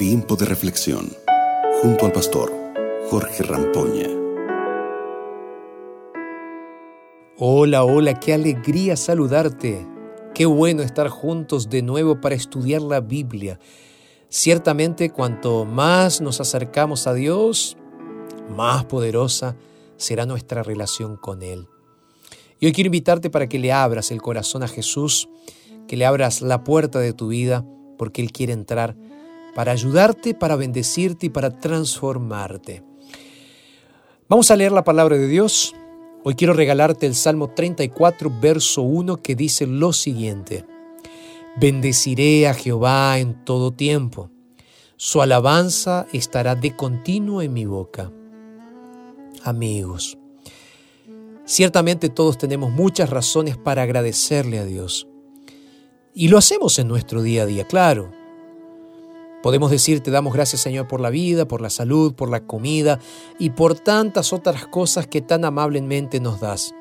Tiempo de reflexión junto al pastor Jorge Rampoña. Hola, hola, qué alegría saludarte. Qué bueno estar juntos de nuevo para estudiar la Biblia. Ciertamente cuanto más nos acercamos a Dios, más poderosa será nuestra relación con Él. Y hoy quiero invitarte para que le abras el corazón a Jesús, que le abras la puerta de tu vida, porque Él quiere entrar para ayudarte, para bendecirte y para transformarte. Vamos a leer la palabra de Dios. Hoy quiero regalarte el Salmo 34, verso 1, que dice lo siguiente. Bendeciré a Jehová en todo tiempo. Su alabanza estará de continuo en mi boca. Amigos, ciertamente todos tenemos muchas razones para agradecerle a Dios. Y lo hacemos en nuestro día a día, claro. Podemos decir, te damos gracias Señor por la vida, por la salud, por la comida y por tantas otras cosas que tan amablemente nos das.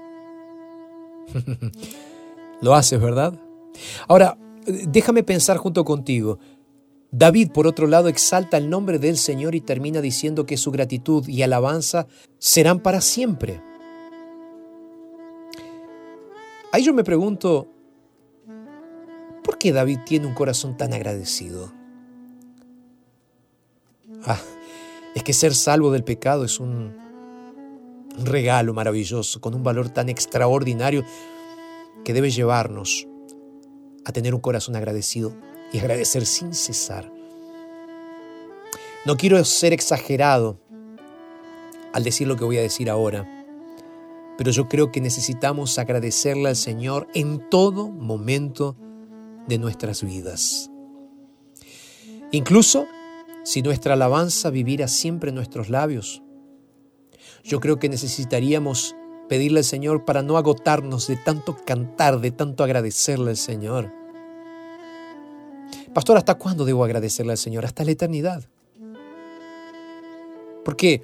Lo haces, ¿verdad? Ahora, déjame pensar junto contigo. David, por otro lado, exalta el nombre del Señor y termina diciendo que su gratitud y alabanza serán para siempre. Ahí yo me pregunto, ¿por qué David tiene un corazón tan agradecido? Ah, es que ser salvo del pecado es un, regalo maravilloso, con un valor tan extraordinario que debe llevarnos a tener un corazón agradecido y agradecer sin cesar. No quiero ser exagerado al decir lo que voy a decir ahora, pero yo creo que necesitamos agradecerle al Señor en todo momento de nuestras vidas. Incluso si nuestra alabanza viviera siempre en nuestros labios. Yo creo que necesitaríamos pedirle al Señor para no agotarnos de tanto cantar, de tanto agradecerle al Señor. Pastor, ¿hasta cuándo debo agradecerle al Señor? Hasta la eternidad. Porque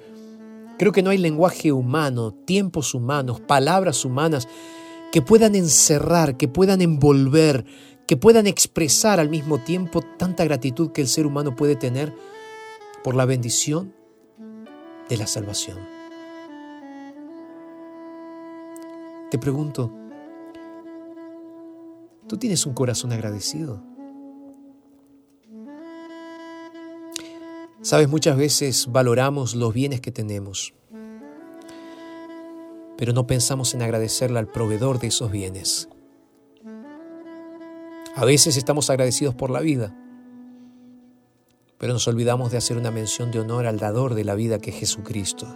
creo que no hay lenguaje humano, tiempos humanos, palabras humanas que puedan encerrar, que puedan envolver, que puedan expresar al mismo tiempo tanta gratitud que el ser humano puede tener por la bendición de la salvación. Te pregunto, ¿tú tienes un corazón agradecido? Sabes, muchas veces valoramos los bienes que tenemos, pero no pensamos en agradecerle al proveedor de esos bienes. A veces estamos agradecidos por la vida, pero nos olvidamos de hacer una mención de honor al dador de la vida que es Jesucristo.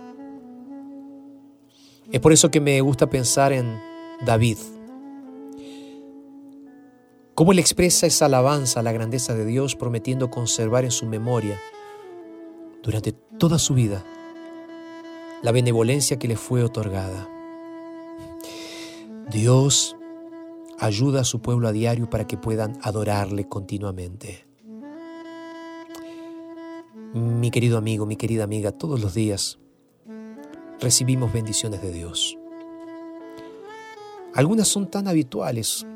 Es por eso que me gusta pensar en David. Cómo él expresa esa alabanza a la grandeza de Dios prometiendo conservar en su memoria durante toda su vida la benevolencia que le fue otorgada. Dios ayuda a su pueblo a diario para que puedan adorarle continuamente. Mi querido amigo, mi querida amiga, todos los días recibimos bendiciones de Dios. Algunas son tan habituales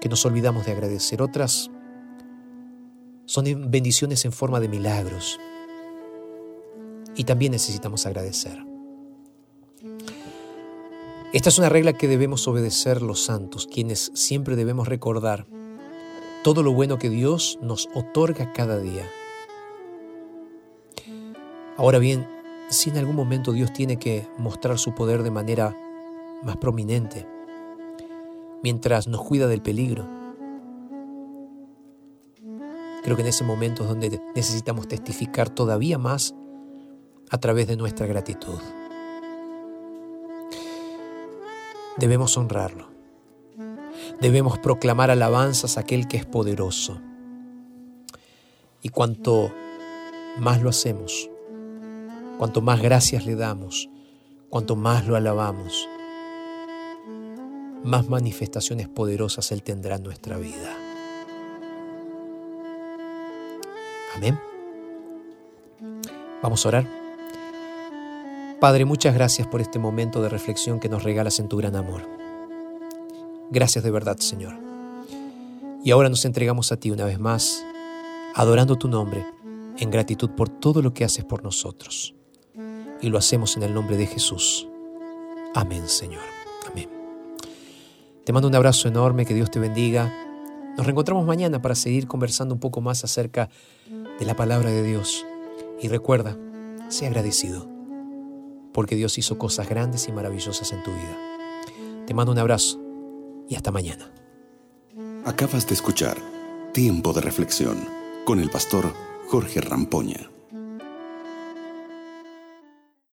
que nos olvidamos de agradecer, otras son bendiciones en forma de milagros y también necesitamos agradecer. Esta es una regla que debemos obedecer los santos, quienes siempre debemos recordar todo lo bueno que Dios nos otorga cada día. Ahora bien, si en algún momento Dios tiene que mostrar su poder de manera más prominente, mientras nos cuida del peligro, creo que en ese momento es donde necesitamos testificar todavía más a través de nuestra gratitud. Debemos honrarlo. Debemos proclamar alabanzas a aquel que es poderoso. Y cuanto más lo hacemos, cuanto más gracias le damos, cuanto más lo alabamos, más manifestaciones poderosas Él tendrá en nuestra vida. Amén. Vamos a orar. Padre, muchas gracias por este momento de reflexión que nos regalas en tu gran amor. Gracias de verdad, Señor. Y ahora nos entregamos a ti una vez más, adorando tu nombre en gratitud por todo lo que haces por nosotros. Y lo hacemos en el nombre de Jesús. Amén, Señor. Amén. Te mando un abrazo enorme, que Dios te bendiga. Nos reencontramos mañana para seguir conversando un poco más acerca de la palabra de Dios. Y recuerda, sé agradecido, porque Dios hizo cosas grandes y maravillosas en tu vida. Te mando un abrazo y hasta mañana. Acabas de escuchar Tiempo de Reflexión con el pastor Jorge Rampoña.